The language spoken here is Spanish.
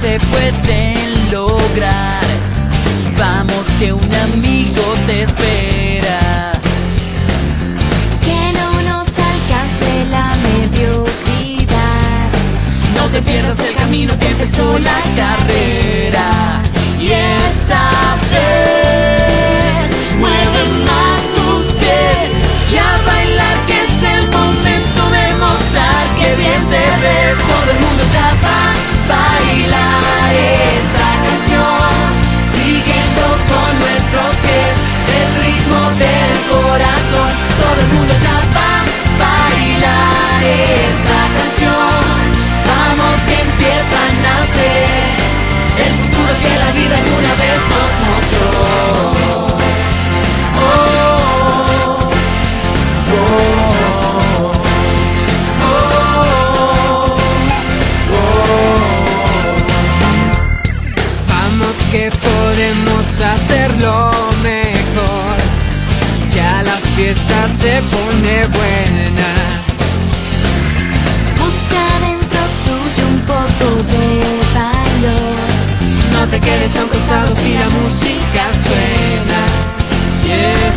se pueden lograr. Vamos que una amiga. que podemos hacerlo mejor. Ya la fiesta se pone buena. Busca dentro tuyo un poco de valor. No te quedes a un costado si la música suena. Y